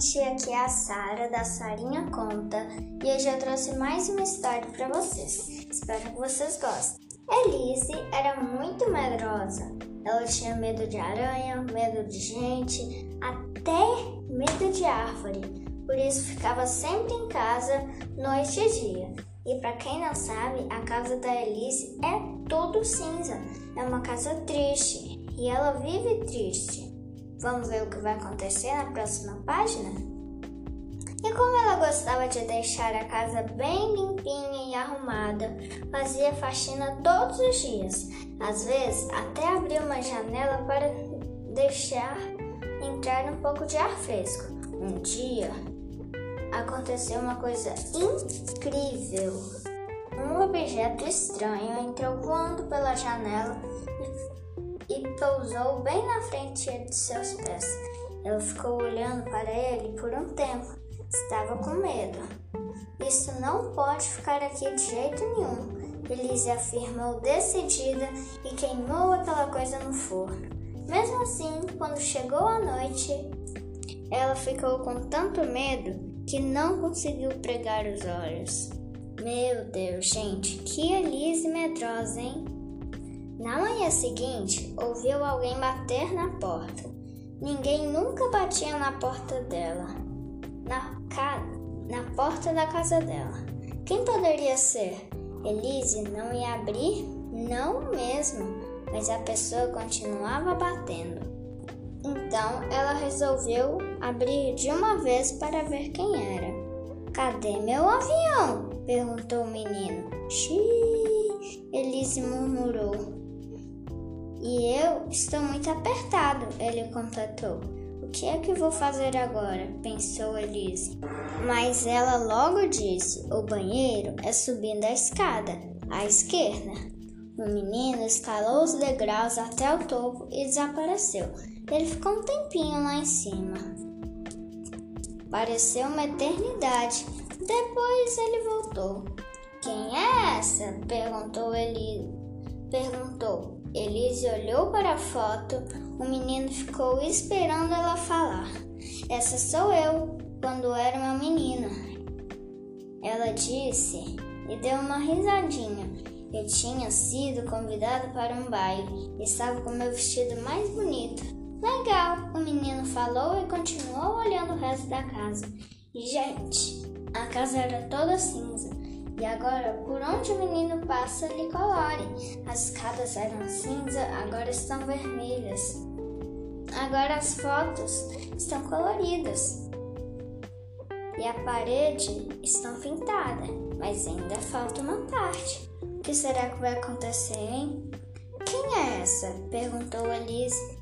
gente, aqui é a Sara da Sarinha Conta e hoje eu trouxe mais uma história para vocês. Espero que vocês gostem. Elise era muito medrosa. Ela tinha medo de aranha, medo de gente, até medo de árvore. Por isso ficava sempre em casa, noite e dia. E para quem não sabe, a casa da Elise é todo cinza. É uma casa triste e ela vive triste. Vamos ver o que vai acontecer na próxima página? E como ela gostava de deixar a casa bem limpinha e arrumada, fazia faxina todos os dias. Às vezes, até abria uma janela para deixar entrar um pouco de ar fresco. Um dia, aconteceu uma coisa incrível. Um objeto estranho entrou voando pela janela e pousou bem na frente de seus pés. Ela ficou olhando para ele por um tempo. Estava com medo. Isso não pode ficar aqui de jeito nenhum. Elise afirmou decidida e queimou aquela coisa no forno. Mesmo assim, quando chegou a noite, ela ficou com tanto medo que não conseguiu pregar os olhos. Meu Deus, gente, que Elise medrosa, hein? Na manhã seguinte, ouviu alguém bater na porta. Ninguém nunca batia na porta dela, na, ca... na porta da casa dela. Quem poderia ser? Elise não ia abrir? Não mesmo, mas a pessoa continuava batendo. Então ela resolveu abrir de uma vez para ver quem era. Cadê meu avião? perguntou o menino. Xiii, Elise murmurou. E eu estou muito apertado, ele completou. O que é que vou fazer agora? pensou Elise. Mas ela logo disse: O banheiro é subindo a escada, à esquerda. O menino escalou os degraus até o topo e desapareceu. Ele ficou um tempinho lá em cima. Pareceu uma eternidade. Depois ele voltou. Quem é essa? perguntou ele. Perguntou. Elise olhou para a foto, o menino ficou esperando ela falar. Essa sou eu, quando era uma menina. Ela disse e deu uma risadinha. Eu tinha sido convidada para um baile. Estava com meu vestido mais bonito. Legal, o menino falou e continuou olhando o resto da casa. E, gente, a casa era toda cinza. E agora, por onde o menino passa, lhe colore. As escadas eram cinza, agora estão vermelhas. Agora as fotos estão coloridas. E a parede está pintada, mas ainda falta uma parte. O que será que vai acontecer, hein? Quem é essa? perguntou Elise.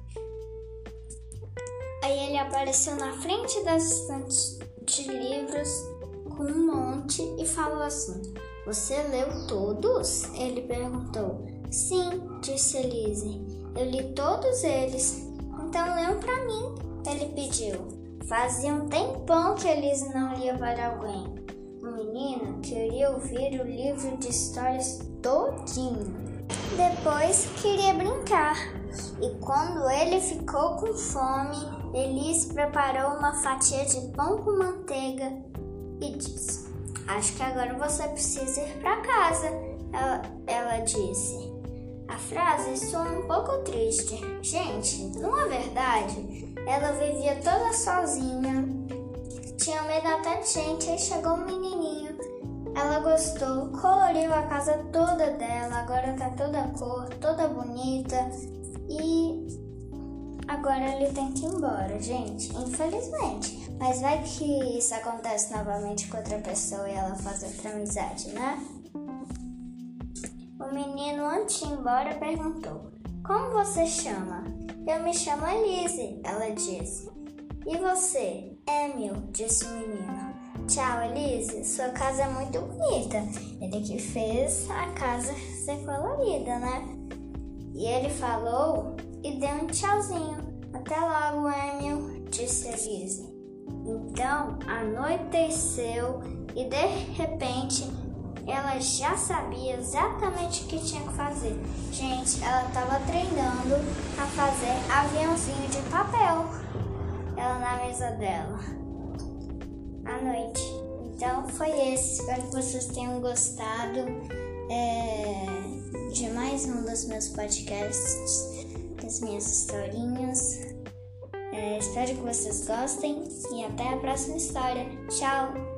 Aí ele apareceu na frente das estantes de livros com um monte e falou assim: Você leu todos? Ele perguntou. Sim, disse Elise. Eu li todos eles. Então lê um para mim, ele pediu. Fazia um tempão que Elise não lia para alguém. O menino queria ouvir o livro de histórias todinho. Depois queria brincar. E quando ele ficou com fome, Elise preparou uma fatia de pão com manteiga e disse: Acho que agora você precisa ir para casa. Ela, ela disse. A frase soa um pouco triste. Gente, não é verdade? Ela vivia toda sozinha, tinha medo até de gente, aí chegou um menininho. Ela gostou, coloriu a casa toda dela, agora tá toda cor, toda bonita e agora ele tem que ir embora, gente, infelizmente. Mas vai que isso acontece novamente com outra pessoa e ela faz outra amizade, né? O menino, antes de ir embora, perguntou: Como você chama? Eu me chamo Elise, ela disse. E você? Emil, disse o menino. Tchau, Elise. Sua casa é muito bonita. Ele que fez a casa ser colorida, né? E ele falou e deu um tchauzinho. Até logo, Emil, disse Elise. Então anoiteceu e de repente ela já sabia exatamente o que tinha que fazer. Gente, ela estava treinando a fazer aviãozinho de papel. Ela na mesa dela. à noite. Então foi esse. Espero que vocês tenham gostado é, de mais um dos meus podcasts, das minhas historinhas. É, espero que vocês gostem e até a próxima história. Tchau!